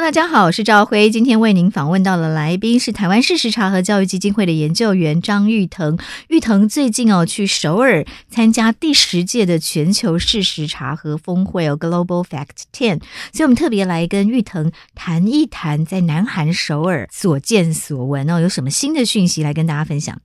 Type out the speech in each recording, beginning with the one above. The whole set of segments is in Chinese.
大家好，我是赵辉。今天为您访问到的来宾是台湾事实查核教育基金会的研究员张玉腾。玉腾最近哦去首尔参加第十届的全球事实查核峰会哦，Global Fact Ten，所以我们特别来跟玉腾谈一谈在南韩首尔所见所闻哦，有什么新的讯息来跟大家分享。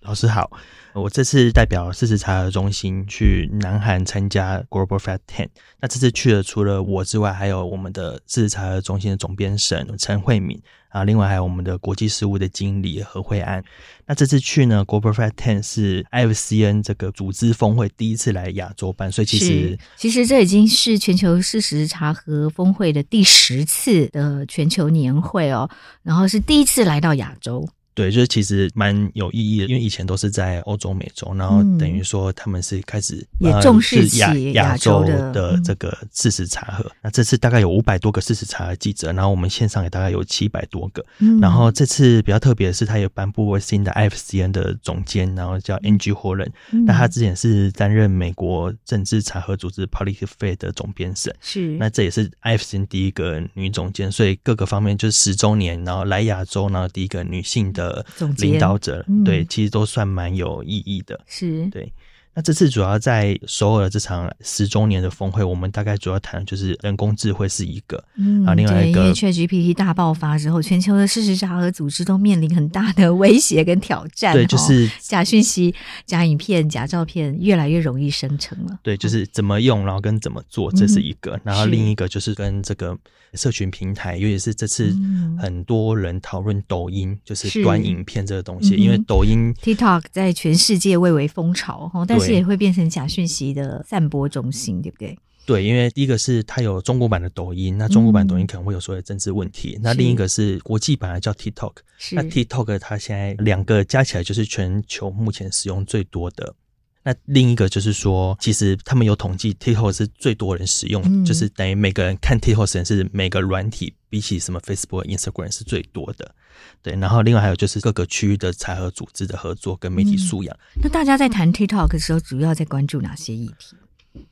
老师好。我这次代表事实查核中心去南韩参加 Global Fat Ten。那这次去了，除了我之外，还有我们的事实查核中心的总编审陈慧敏啊，另外还有我们的国际事务的经理何惠安。那这次去呢，Global Fat Ten 是 IFCN 这个组织峰会第一次来亚洲办，所以其实其实这已经是全球事实查核峰会的第十次的全球年会哦，然后是第一次来到亚洲。对，就是其实蛮有意义的，因为以前都是在欧洲、美洲，然后等于说他们是开始也重视亚亚洲的这个事实查核。那这次大概有五百多个事实查核记者，然后我们线上也大概有七百多个。然后这次比较特别的是，他也颁布新的 IFCN 的总监，然后叫 Angie Holland。那他之前是担任美国政治查核组织 PolitiFact 的总编审，是。那这也是 IFCN 第一个女总监，所以各个方面就是十周年，然后来亚洲，然后第一个女性的。领导者对，其实都算蛮有意义的，是。对。那这次主要在首尔这场十周年的峰会，我们大概主要谈的就是人工智慧是一个，嗯，啊，另外一个，因为 ChatGPT 大爆发之后，全球的事实查核组织都面临很大的威胁跟挑战，对，就是假讯息、假影片、假照片越来越容易生成了，对，就是怎么用，然后跟怎么做，这是一个，嗯、然后另一个就是跟这个社群平台，尤其是这次很多人讨论抖音，就是短影片这个东西，因为抖音 TikTok 在全世界蔚为风潮，但是。也会变成假讯息的散播中心，对不对？对，因为第一个是它有中国版的抖音，那中国版抖音可能会有所谓的政治问题。嗯、那另一个是国际版的叫 TikTok，那 TikTok 它现在两个加起来就是全球目前使用最多的。那另一个就是说，其实他们有统计，TikTok 是最多人使用，嗯、就是等于每个人看 TikTok 时间是每个软体比起什么 Facebook、Instagram 是最多的。对，然后另外还有就是各个区域的财合组织的合作跟媒体素养。嗯、那大家在谈 TikTok 的时候，主要在关注哪些议题？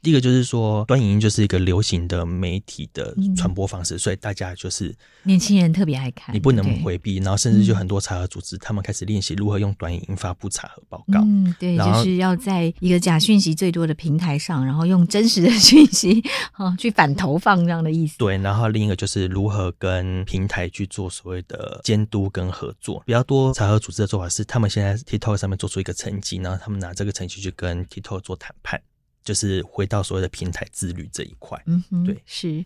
第一个就是说，短影音就是一个流行的媒体的传播方式，嗯、所以大家就是年轻人特别爱看，你不能回避。然后甚至就很多查核组织，嗯、他们开始练习如何用短影音发布查核报告。嗯，对，就是要在一个假讯息最多的平台上，然后用真实的讯息 啊去反投放这样的意思。对，然后另一个就是如何跟平台去做所谓的监督跟合作。比较多查核组织的做法是，他们现在 TikTok 上面做出一个成绩，然后他们拿这个成绩去跟 TikTok 做谈判。就是回到所谓的平台自律这一块，嗯哼，对，是。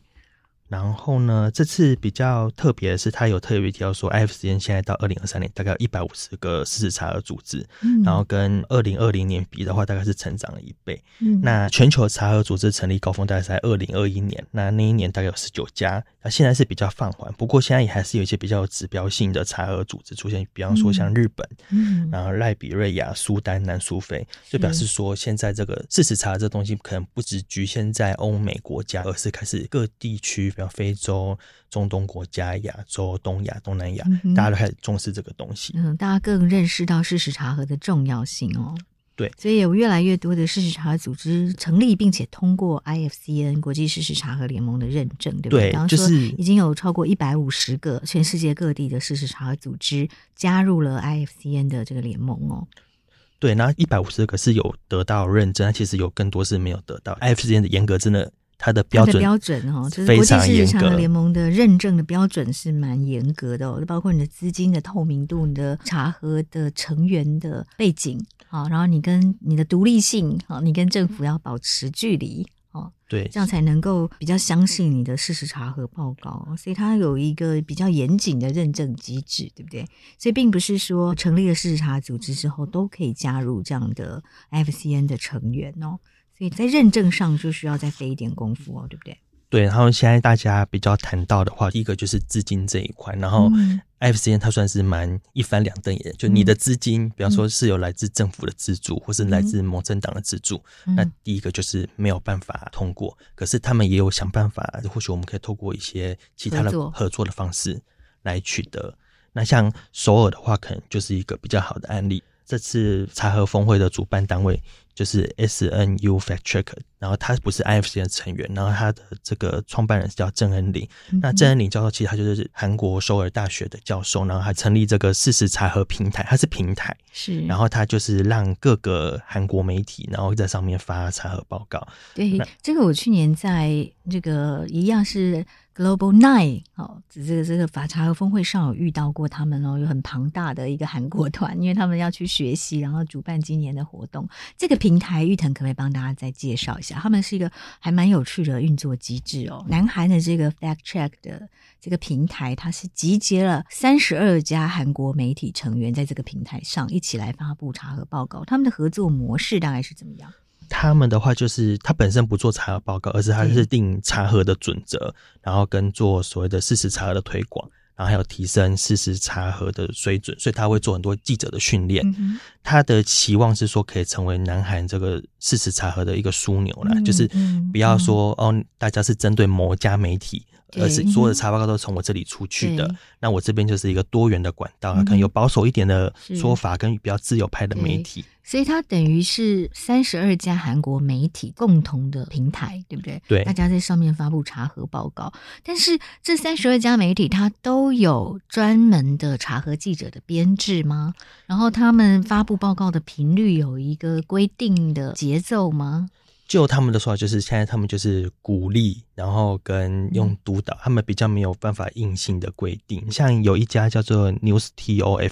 然后呢，这次比较特别的是，他有特别提到说，IFCN 现在到二零二三年大概有一百五十个事实查核组织，嗯、然后跟二零二零年比的话，大概是成长了一倍。嗯、那全球查核组织成立高峰大概是在二零二一年，那那一年大概有十九家，那现在是比较放缓，不过现在也还是有一些比较有指标性的查核组织出现，比方说像日本，嗯，然后赖比瑞亚、苏丹、南苏菲，就表示说现在这个事实查核这东西可能不只局限在欧美国家，而是开始各地区。像非洲、中东国家、亚洲、东亚、东南亚，嗯、大家都开始重视这个东西。嗯，大家更认识到事实查核的重要性哦。对，所以有越来越多的事实查核组织成立，并且通过 IFCN 国际事实查核联盟的认证，对不对？对，就是已经有超过一百五十个全世界各地的事实查核组织加入了 IFCN 的这个联盟哦。对，那一百五十个是有得到认证，其实有更多是没有得到 IFCN 的严格，真的。它的标准标准哈，就是国际事实查核联盟的认证的标准是蛮严格的哦，包括你的资金的透明度、你的查核的成员的背景啊，然后你跟你的独立性啊，你跟政府要保持距离哦，对，这样才能够比较相信你的事实查核报告，所以它有一个比较严谨的认证机制，对不对？所以并不是说成立了事实查核组织之后都可以加入这样的 IFCN 的成员哦。所以在认证上就需要再费一点功夫哦，对不对？对，然后现在大家比较谈到的话，第一个就是资金这一块，然后 IFCN 它算是蛮一翻两瞪眼，就你的资金，嗯、比方说是有来自政府的资助，嗯、或是来自某政党的资助，嗯、那第一个就是没有办法通过。可是他们也有想办法，或许我们可以透过一些其他的合作的方式来取得。那像首尔的话，可能就是一个比较好的案例。这次查核峰会的主办单位就是 SNU Fact Check，然后他不是 IFC 的成员，然后他的这个创办人是叫郑恩林。嗯、那郑恩林教授其实他就是韩国首尔大学的教授，然后还成立这个事实查核平台，他是平台，是，然后他就是让各个韩国媒体然后在上面发查核报告。对，那这个我去年在这个一样是。Global Nine，哦，这个这个法查核峰会上有遇到过他们哦，有很庞大的一个韩国团，因为他们要去学习，然后主办今年的活动。这个平台玉腾可不可以帮大家再介绍一下？他们是一个还蛮有趣的运作机制哦。南韩的这个 Fact Check 的这个平台，它是集结了三十二家韩国媒体成员在这个平台上一起来发布查核报告。他们的合作模式大概是怎么样？他们的话就是，他本身不做查核报告，而是他是定查核的准则，然后跟做所谓的事实查核的推广，然后还有提升事实查核的水准，所以他会做很多记者的训练。嗯、他的期望是说，可以成为南韩这个事实查核的一个枢纽啦，嗯、就是不要说、嗯、哦，大家是针对某家媒体。而是所有的查报告都从我这里出去的，那我这边就是一个多元的管道，嗯、可能有保守一点的说法，跟比较自由派的媒体，所以它等于是三十二家韩国媒体共同的平台，对不对？对，大家在上面发布查核报告，但是这三十二家媒体它都有专门的查核记者的编制吗？然后他们发布报告的频率有一个规定的节奏吗？就他们的说法，就是现在他们就是鼓励，然后跟用督导，他们比较没有办法硬性的规定。像有一家叫做 News TOF，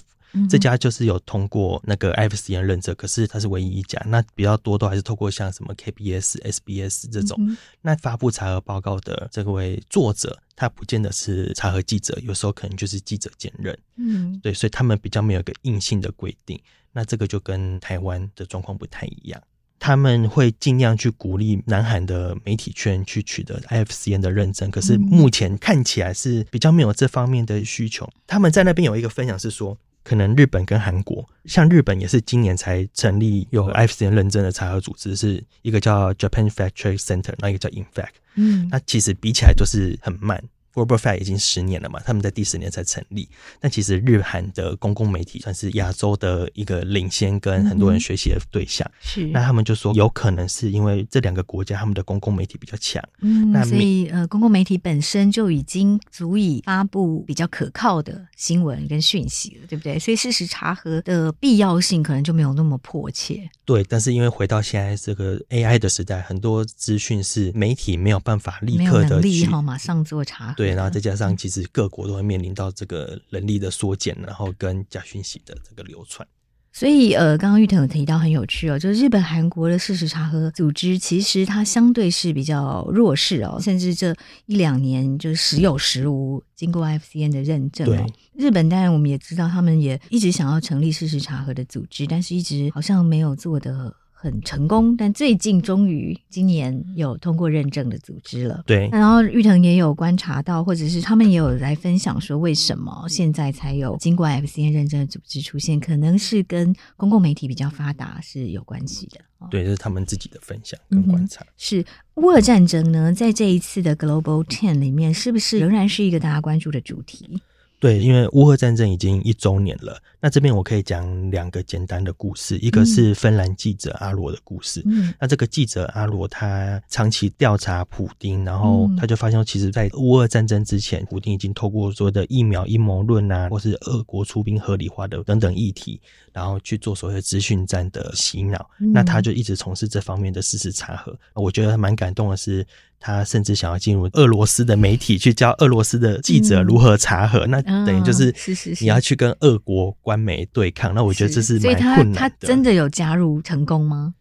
这家就是有通过那个 IFCN 认证，可是它是唯一一家。那比较多都还是透过像什么 KBS、SBS 这种。那发布查核报告的这位作者，他不见得是查核记者，有时候可能就是记者兼任。嗯，对，所以他们比较没有一个硬性的规定。那这个就跟台湾的状况不太一样。他们会尽量去鼓励南韩的媒体圈去取得 IFCN 的认证，可是目前看起来是比较没有这方面的需求。他们在那边有一个分享是说，可能日本跟韩国，像日本也是今年才成立有 IFCN 认证的查核组织，是一个叫 Japan Factory Center，那一个叫 InFact。嗯，那其实比起来就是很慢。Global Fact 已经十年了嘛，他们在第十年才成立。但其实日韩的公共媒体算是亚洲的一个领先，跟很多人学习的对象。是、嗯，那他们就说，有可能是因为这两个国家他们的公共媒体比较强。嗯，那所以呃，公共媒体本身就已经足以发布比较可靠的新闻跟讯息了，对不对？所以事实查核的必要性可能就没有那么迫切。对，但是因为回到现在这个 AI 的时代，很多资讯是媒体没有办法立刻的去能力好马上做查核。对，然后再加上其实各国都会面临到这个人力的缩减，然后跟假讯息的这个流传。所以，呃，刚刚玉腾有提到很有趣哦，就是日本、韩国的事实查核组织，其实它相对是比较弱势哦，甚至这一两年就是时有时无经过 IFCN 的认证哦。对日本当然我们也知道，他们也一直想要成立事实查核的组织，但是一直好像没有做得很成功，但最近终于今年有通过认证的组织了。对，然后玉腾也有观察到，或者是他们也有来分享说，为什么现在才有经过 IFCN 认证的组织出现，可能是跟公共媒体比较发达是有关系的。对，这是他们自己的分享跟观察。嗯、是乌尔战争呢，在这一次的 Global Ten 里面，是不是仍然是一个大家关注的主题？对，因为乌俄战争已经一周年了。那这边我可以讲两个简单的故事，一个是芬兰记者阿罗的故事。嗯，那这个记者阿罗他长期调查普丁，然后他就发现，其实，在乌俄战争之前，普丁已经透过所谓的疫苗阴谋论啊，或是俄国出兵合理化的等等议题，然后去做所谓的资讯战的洗脑。那他就一直从事这方面的事实查核。我觉得蛮感动的是，他甚至想要进入俄罗斯的媒体，去教俄罗斯的记者如何查核。那等于就是你要去跟俄国。官媒对抗，那我觉得这是蛮困难的。他，他真的有加入成功吗？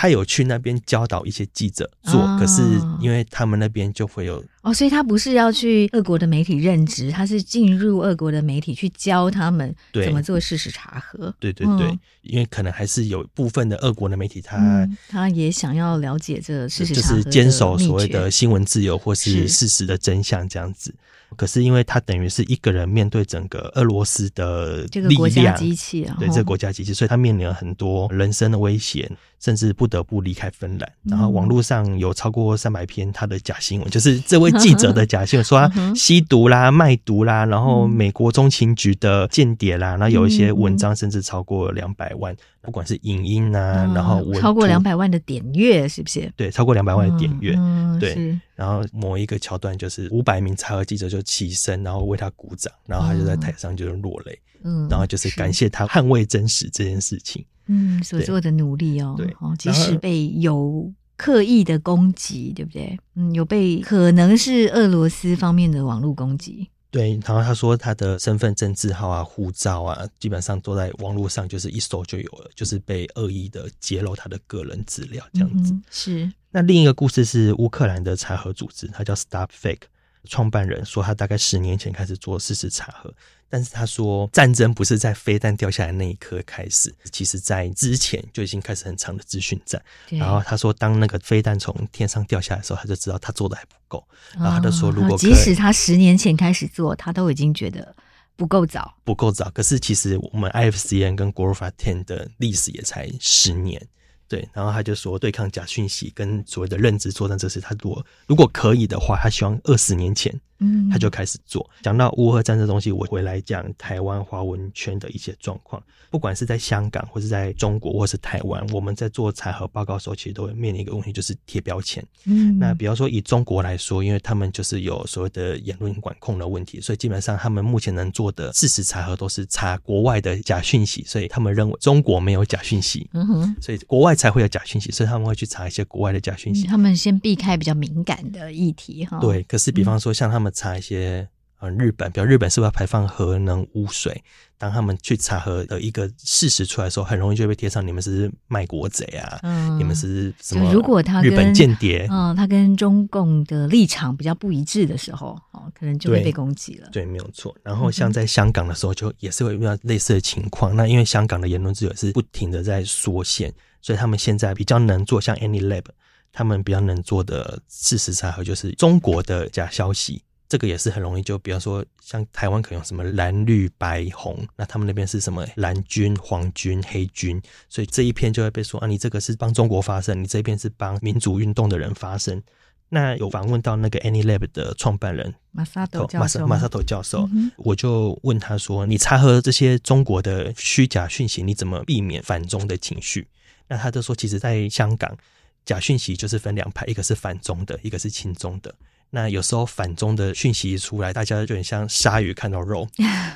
他有去那边教导一些记者做，啊、可是因为他们那边就会有哦，所以他不是要去俄国的媒体任职，他是进入俄国的媒体去教他们怎么做事实查核。对对对，嗯、因为可能还是有部分的俄国的媒体他，他、嗯、他也想要了解这个事实查核，就是坚守所谓的新闻自由或是事实的真相这样子。可是，因为他等于是一个人面对整个俄罗斯的这个国家机器，对这个国家机器，所以他面临了很多人生的威胁，甚至不得不离开芬兰。然后网络上有超过三百篇他的假新闻，就是这位记者的假新闻，说他吸毒啦、卖毒啦，然后美国中情局的间谍啦，然后有一些文章甚至超过两百万，不管是影音啊，然后超过两百万的点阅，是不是？对，超过两百万的点阅，对。然后某一个桥段就是五百名查核记者就起身，然后为他鼓掌，然后他就在台上就是落泪，嗯，然后就是。感谢他捍卫真实这件事情，嗯，所做的努力哦，对，即使被有刻意的攻击，对不对？嗯，有被可能是俄罗斯方面的网络攻击。对，然后他说他的身份证字号啊、护照啊，基本上都在网络上，就是一搜就有了，就是被恶意的揭露他的个人资料这样子。嗯、是。那另一个故事是乌克兰的查核组织，它叫 Stop Fake，创办人说他大概十年前开始做事实查核。但是他说，战争不是在飞弹掉下来那一刻开始，其实在之前就已经开始很长的资讯战。然后他说，当那个飞弹从天上掉下来的时候，他就知道他做的还不够。然后他就说，如果即使他十年前开始做，他都已经觉得不够早，不够早。可是其实我们 IFCN 跟 Global Ten 的历史也才十年。对，然后他就说，对抗假讯息跟所谓的认知作战，这事他如果如果可以的话，他希望二十年前。嗯，他就开始做。讲到乌俄战争东西，我回来讲台湾华文圈的一些状况。不管是在香港，或是在中国，或是台湾，我们在做查核报告的时候，其实都会面临一个问题，就是贴标签。嗯，那比方说以中国来说，因为他们就是有所谓的言论管控的问题，所以基本上他们目前能做的事实查核都是查国外的假讯息，所以他们认为中国没有假讯息。嗯哼，所以国外才会有假讯息，所以他们会去查一些国外的假讯息。他们先避开比较敏感的议题哈。对，可是比方说像他们。查一些呃日本，比如日本是不是要排放核能污水？当他们去查核的一个事实出来的时候，很容易就被贴上你们是卖国贼啊，嗯、你们是什么？如果他日本间谍，嗯，他跟中共的立场比较不一致的时候，哦，可能就会被攻击了。对，没有错。然后像在香港的时候，就也是会遇到类似的情况。嗯、那因为香港的言论自由是不停的在缩限，所以他们现在比较能做像 AnyLab，他们比较能做的事实查核就是中国的假消息。这个也是很容易，就比方说，像台湾可能有什么蓝绿白红，那他们那边是什么蓝军、黄军、黑军，所以这一篇就会被说啊，你这个是帮中国发声，你这一边是帮民主运动的人发声。那有访问到那个 AnyLab 的创办人马萨头教授，马萨头教授，我就问他说：“你查核这些中国的虚假讯息，你怎么避免反中的情绪？”那他就说，其实在香港，假讯息就是分两派，一个是反中的，一个是亲中的。那有时候反中的讯息一出来，大家就很像鲨鱼看到肉，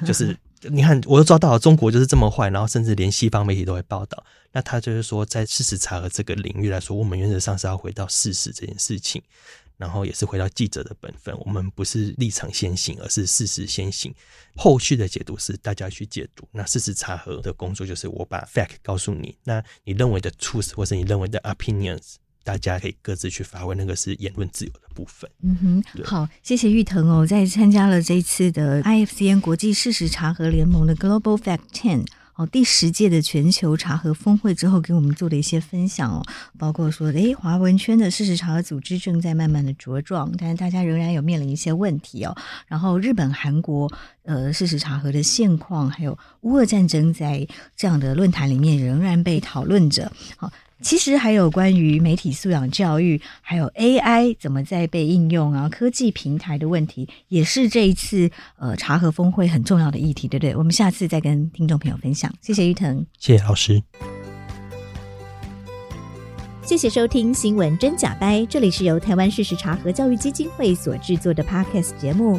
就是 你看，我都抓到中国就是这么坏，然后甚至连西方媒体都会报道。那他就是说，在事实查核这个领域来说，我们原则上是要回到事实这件事情，然后也是回到记者的本分。我们不是立场先行，而是事实先行。后续的解读是大家去解读。那事实查核的工作就是我把 fact 告诉你，那你认为的 truth 或是你认为的 opinions。大家可以各自去发挥，那个是言论自由的部分。嗯哼，好，谢谢玉腾哦，在参加了这一次的 IFCN 国际事实查核联盟的 Global Fact Ten 哦第十届的全球查核峰会之后，给我们做的一些分享哦，包括说，诶，华文圈的事实查核组织正在慢慢的茁壮，但是大家仍然有面临一些问题哦。然后日本、韩国呃事实查核的现况，还有乌俄战争，在这样的论坛里面仍然被讨论着。好。其实还有关于媒体素养教育，还有 AI 怎么在被应用啊，科技平台的问题，也是这一次呃茶和峰会很重要的议题，对不对？我们下次再跟听众朋友分享。谢谢玉腾，谢谢老师，谢谢收听新闻真假掰，这里是由台湾事实茶和教育基金会所制作的 Podcast 节目，